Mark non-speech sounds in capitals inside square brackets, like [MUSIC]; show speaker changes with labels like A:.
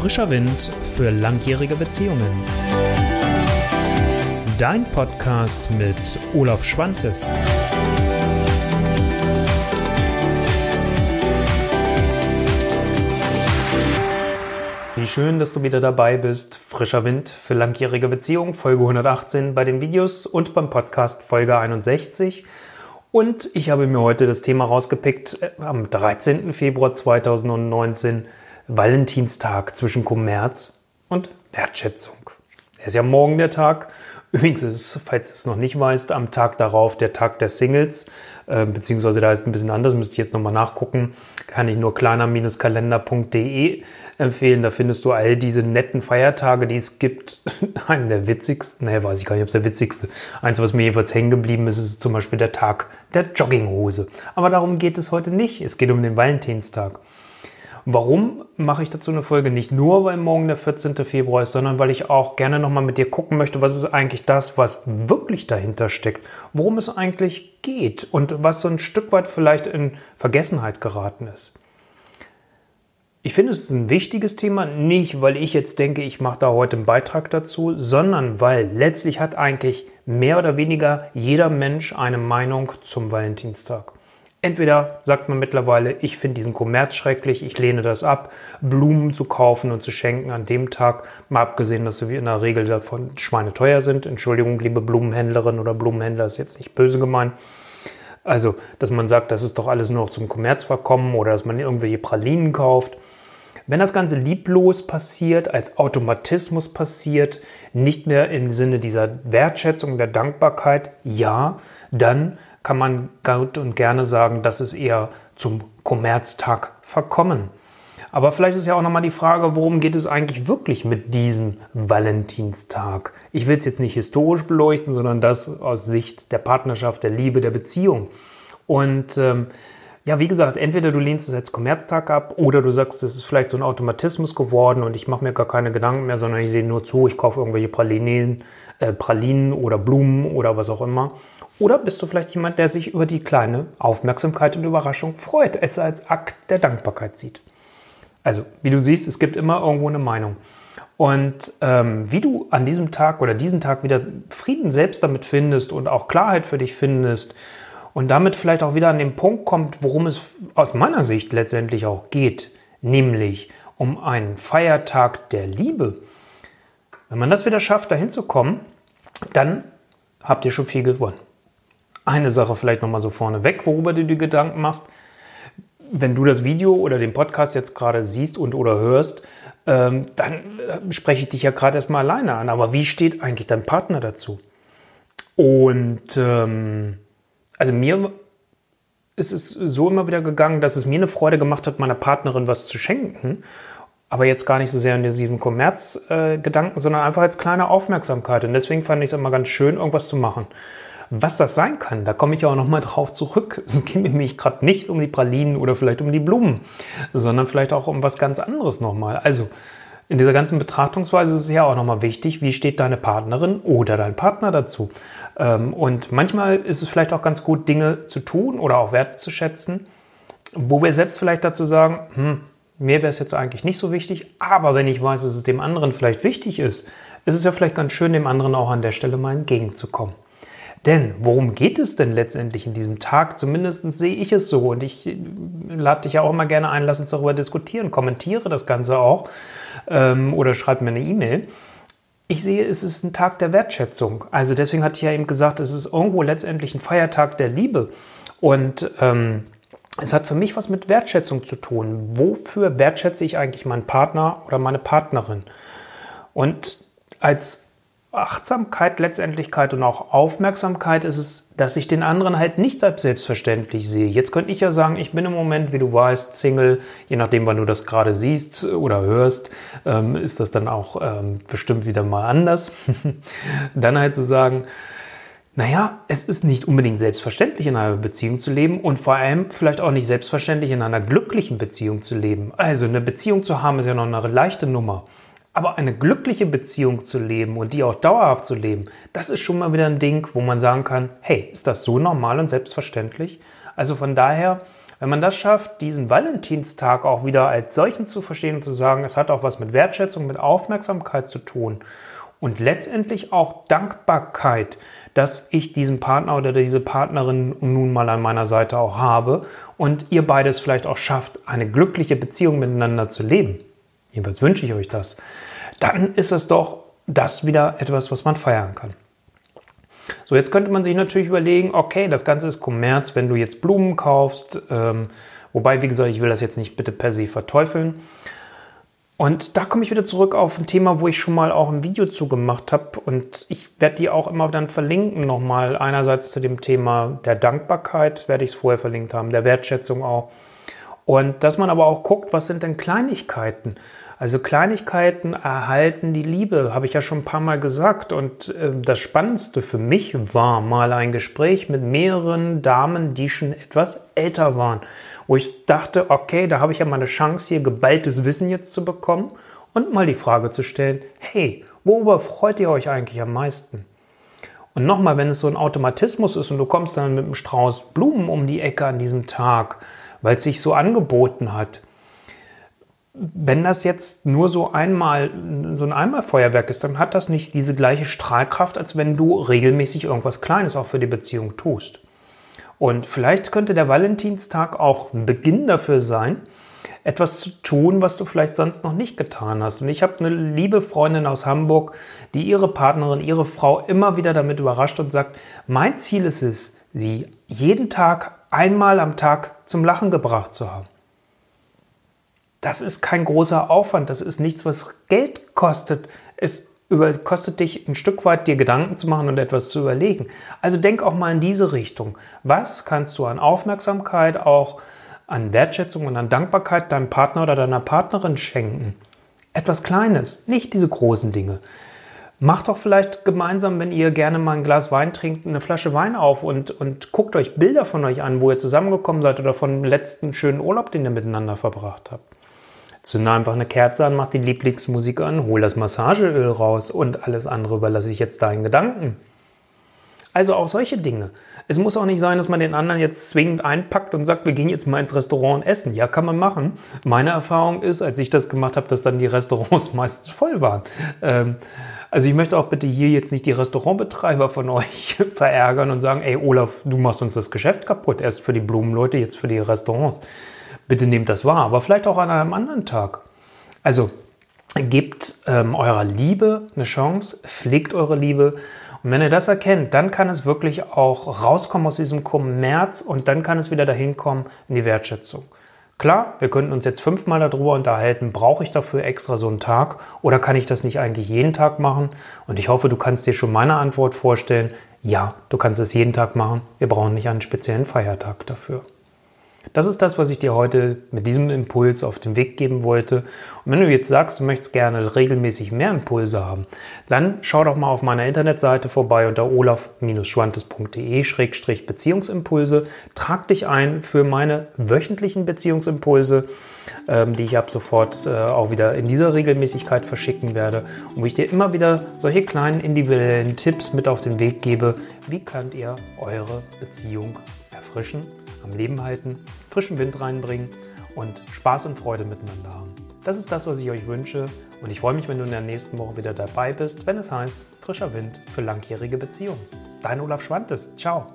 A: Frischer Wind für langjährige Beziehungen. Dein Podcast mit Olaf Schwantes. Wie schön, dass du wieder dabei bist. Frischer Wind für langjährige Beziehungen, Folge 118 bei den Videos und beim Podcast Folge 61. Und ich habe mir heute das Thema rausgepickt äh, am 13. Februar 2019 Valentinstag zwischen Kommerz und Wertschätzung. Er ist ja morgen der Tag. Übrigens ist falls du es noch nicht weißt, am Tag darauf der Tag der Singles, äh, beziehungsweise da ist ein bisschen anders, müsste ich jetzt nochmal nachgucken, kann ich nur kleiner-kalender.de empfehlen. Da findest du all diese netten Feiertage, die es gibt. [LAUGHS] Einen der witzigsten, ne, weiß ich gar nicht, ob es der witzigste. Eins, was mir jedenfalls hängen geblieben ist, ist zum Beispiel der Tag der Jogginghose. Aber darum geht es heute nicht. Es geht um den Valentinstag. Warum mache ich dazu eine Folge? Nicht nur, weil morgen der 14. Februar ist, sondern weil ich auch gerne nochmal mit dir gucken möchte, was ist eigentlich das, was wirklich dahinter steckt, worum es eigentlich geht und was so ein Stück weit vielleicht in Vergessenheit geraten ist. Ich finde, es ist ein wichtiges Thema, nicht weil ich jetzt denke, ich mache da heute einen Beitrag dazu, sondern weil letztlich hat eigentlich mehr oder weniger jeder Mensch eine Meinung zum Valentinstag. Entweder sagt man mittlerweile, ich finde diesen Kommerz schrecklich, ich lehne das ab, Blumen zu kaufen und zu schenken an dem Tag, mal abgesehen, dass sie in der Regel davon schweineteuer sind. Entschuldigung, liebe Blumenhändlerin oder Blumenhändler, ist jetzt nicht böse gemeint. Also, dass man sagt, das ist doch alles nur noch zum Kommerz verkommen oder dass man irgendwelche Pralinen kauft. Wenn das Ganze lieblos passiert, als Automatismus passiert, nicht mehr im Sinne dieser Wertschätzung, der Dankbarkeit, ja, dann kann man gut und gerne sagen, das ist eher zum Kommerztag verkommen. Aber vielleicht ist ja auch nochmal die Frage, worum geht es eigentlich wirklich mit diesem Valentinstag? Ich will es jetzt nicht historisch beleuchten, sondern das aus Sicht der Partnerschaft, der Liebe, der Beziehung. Und ähm, ja, wie gesagt, entweder du lehnst es als Kommerztag ab oder du sagst, es ist vielleicht so ein Automatismus geworden und ich mache mir gar keine Gedanken mehr, sondern ich sehe nur zu, ich kaufe irgendwelche Pralinen, äh, Pralinen oder Blumen oder was auch immer. Oder bist du vielleicht jemand, der sich über die kleine Aufmerksamkeit und Überraschung freut, es als Akt der Dankbarkeit sieht? Also, wie du siehst, es gibt immer irgendwo eine Meinung. Und ähm, wie du an diesem Tag oder diesen Tag wieder Frieden selbst damit findest und auch Klarheit für dich findest und damit vielleicht auch wieder an den Punkt kommt, worum es aus meiner Sicht letztendlich auch geht, nämlich um einen Feiertag der Liebe. Wenn man das wieder schafft, dahin zu kommen, dann habt ihr schon viel gewonnen. Eine Sache vielleicht nochmal so vorneweg, worüber du dir Gedanken machst. Wenn du das Video oder den Podcast jetzt gerade siehst und oder hörst, ähm, dann äh, spreche ich dich ja gerade erstmal alleine an. Aber wie steht eigentlich dein Partner dazu? Und ähm, also mir ist es so immer wieder gegangen, dass es mir eine Freude gemacht hat, meiner Partnerin was zu schenken. Aber jetzt gar nicht so sehr in diesem Kommerzgedanken, äh, sondern einfach als kleine Aufmerksamkeit. Und deswegen fand ich es immer ganz schön, irgendwas zu machen. Was das sein kann, da komme ich auch nochmal drauf zurück. [LAUGHS] Es geht nämlich gerade nicht um die Pralinen oder vielleicht um die Blumen, sondern vielleicht auch um was ganz anderes nochmal. Also in dieser ganzen Betrachtungsweise ist es ja auch nochmal wichtig, wie steht deine Partnerin oder dein Partner dazu. Ähm, und manchmal ist es vielleicht auch ganz gut, Dinge zu tun oder auch Werte zu schätzen, wo wir selbst vielleicht dazu sagen, hm, mir wäre es jetzt eigentlich nicht so wichtig, aber wenn ich weiß, dass es dem anderen vielleicht wichtig ist, ist es ja vielleicht ganz schön, dem anderen auch an der Stelle mal entgegenzukommen. Denn worum geht es denn letztendlich in diesem Tag? Zumindest sehe ich es so und ich äh, lade dich ja auch immer gerne ein, lass uns darüber diskutieren, kommentiere das Ganze auch ähm, oder schreib mir eine E-Mail. Ich sehe, es ist ein Tag der Wertschätzung. Also deswegen hatte ich ja eben gesagt, es ist irgendwo letztendlich ein Feiertag der Liebe. Und ähm, es hat für mich was mit Wertschätzung zu tun. Wofür wertschätze ich eigentlich meinen Partner oder meine Partnerin? Und als Achtsamkeit, Letztendlichkeit und auch Aufmerksamkeit ist es, dass ich den anderen halt nicht als selbstverständlich sehe. Jetzt könnte ich ja sagen, ich bin im Moment, wie du weißt, Single, je nachdem, wann du das gerade siehst oder hörst, ähm, ist das dann auch ähm, bestimmt wieder mal anders. [LAUGHS] dann halt zu sagen, naja, es ist nicht unbedingt selbstverständlich, in einer Beziehung zu leben und vor allem vielleicht auch nicht selbstverständlich, in einer glücklichen Beziehung zu leben. Also eine Beziehung zu haben ist ja noch eine leichte Nummer. Aber eine glückliche Beziehung zu leben und die auch dauerhaft zu leben, das ist schon mal wieder ein Ding, wo man sagen kann, hey, ist das so normal und selbstverständlich? Also von daher Wenn man das schafft, diesen Valentinstag auch wieder als solchen zu verstehen und zu sagen, es hat auch was mit Wertschätzung, mit Aufmerksamkeit zu tun und letztendlich auch Dankbarkeit, dass ich diesen Partner oder diese Partnerin nun mal an meiner Seite auch habe und ihr beides vielleicht auch schafft, eine glückliche Beziehung miteinander zu leben. Jedenfalls wünsche ich euch das. Dann ist es doch das wieder etwas, was man feiern kann. So, jetzt könnte man sich natürlich überlegen, okay, das Ganze ist Kommerz, wenn du jetzt Blumen kaufst, ähm, wobei, wie gesagt, ich will das jetzt nicht bitte per se verteufeln. Und da komme ich wieder zurück auf ein Thema, wo ich schon mal auch ein Video zu gemacht habe. Und ich werde die auch immer dann verlinken nochmal. Einerseits zu dem Thema der Dankbarkeit, werde ich es vorher verlinkt haben, der Wertschätzung auch. Und dass man aber auch guckt, was sind denn Kleinigkeiten? Also Kleinigkeiten erhalten die Liebe, habe ich ja schon ein paar Mal gesagt. Und äh, das Spannendste für mich war mal ein Gespräch mit mehreren Damen, die schon etwas älter waren, wo ich dachte, okay, da habe ich ja mal eine Chance, hier geballtes Wissen jetzt zu bekommen und mal die Frage zu stellen, hey, worüber freut ihr euch eigentlich am meisten? Und nochmal, wenn es so ein Automatismus ist und du kommst dann mit einem Strauß Blumen um die Ecke an diesem Tag, weil es sich so angeboten hat, wenn das jetzt nur so einmal, so ein Einmalfeuerwerk ist, dann hat das nicht diese gleiche Strahlkraft, als wenn du regelmäßig irgendwas Kleines auch für die Beziehung tust. Und vielleicht könnte der Valentinstag auch ein Beginn dafür sein, etwas zu tun, was du vielleicht sonst noch nicht getan hast. Und ich habe eine liebe Freundin aus Hamburg, die ihre Partnerin, ihre Frau immer wieder damit überrascht und sagt, mein Ziel ist es, sie jeden Tag einmal am Tag zum Lachen gebracht zu haben das ist kein großer Aufwand, das ist nichts, was Geld kostet. Es kostet dich ein Stück weit, dir Gedanken zu machen und etwas zu überlegen. Also denk auch mal in diese Richtung. Was kannst du an Aufmerksamkeit, auch an Wertschätzung und an Dankbarkeit deinem Partner oder deiner Partnerin schenken? Etwas Kleines, nicht diese großen Dinge. Macht doch vielleicht gemeinsam, wenn ihr gerne mal ein Glas Wein trinkt, eine Flasche Wein auf und, und guckt euch Bilder von euch an, wo ihr zusammengekommen seid oder von dem letzten schönen Urlaub, den ihr miteinander verbracht habt. Zünde einfach eine Kerze an, mach die Lieblingsmusik an, hol das Massageöl raus und alles andere überlasse ich jetzt deinen Gedanken. Also auch solche Dinge. Es muss auch nicht sein, dass man den anderen jetzt zwingend einpackt und sagt, wir gehen jetzt mal ins Restaurant essen. Ja, kann man machen. Meine Erfahrung ist, als ich das gemacht habe, dass dann die Restaurants [LAUGHS] meistens voll waren. Ähm, also ich möchte auch bitte hier jetzt nicht die Restaurantbetreiber von euch [LAUGHS] verärgern und sagen, ey Olaf, du machst uns das Geschäft kaputt. Erst für die Blumenleute, jetzt für die Restaurants. Bitte nehmt das wahr, aber vielleicht auch an einem anderen Tag. Also gebt ähm, eurer Liebe eine Chance, pflegt eure Liebe. Und wenn ihr das erkennt, dann kann es wirklich auch rauskommen aus diesem Kommerz und dann kann es wieder dahin kommen in die Wertschätzung. Klar, wir könnten uns jetzt fünfmal darüber unterhalten, brauche ich dafür extra so einen Tag oder kann ich das nicht eigentlich jeden Tag machen? Und ich hoffe, du kannst dir schon meine Antwort vorstellen. Ja, du kannst es jeden Tag machen. Wir brauchen nicht einen speziellen Feiertag dafür. Das ist das, was ich dir heute mit diesem Impuls auf den Weg geben wollte. Und wenn du jetzt sagst, du möchtest gerne regelmäßig mehr Impulse haben, dann schau doch mal auf meiner Internetseite vorbei unter olaf-schwantes.de-beziehungsimpulse. Trag dich ein für meine wöchentlichen Beziehungsimpulse, ähm, die ich ab sofort äh, auch wieder in dieser Regelmäßigkeit verschicken werde und wo ich dir immer wieder solche kleinen individuellen Tipps mit auf den Weg gebe, wie könnt ihr eure Beziehung erfrischen am Leben halten, frischen Wind reinbringen und Spaß und Freude miteinander haben. Das ist das, was ich euch wünsche und ich freue mich, wenn du in der nächsten Woche wieder dabei bist, wenn es heißt Frischer Wind für langjährige Beziehungen. Dein Olaf Schwantes. Ciao.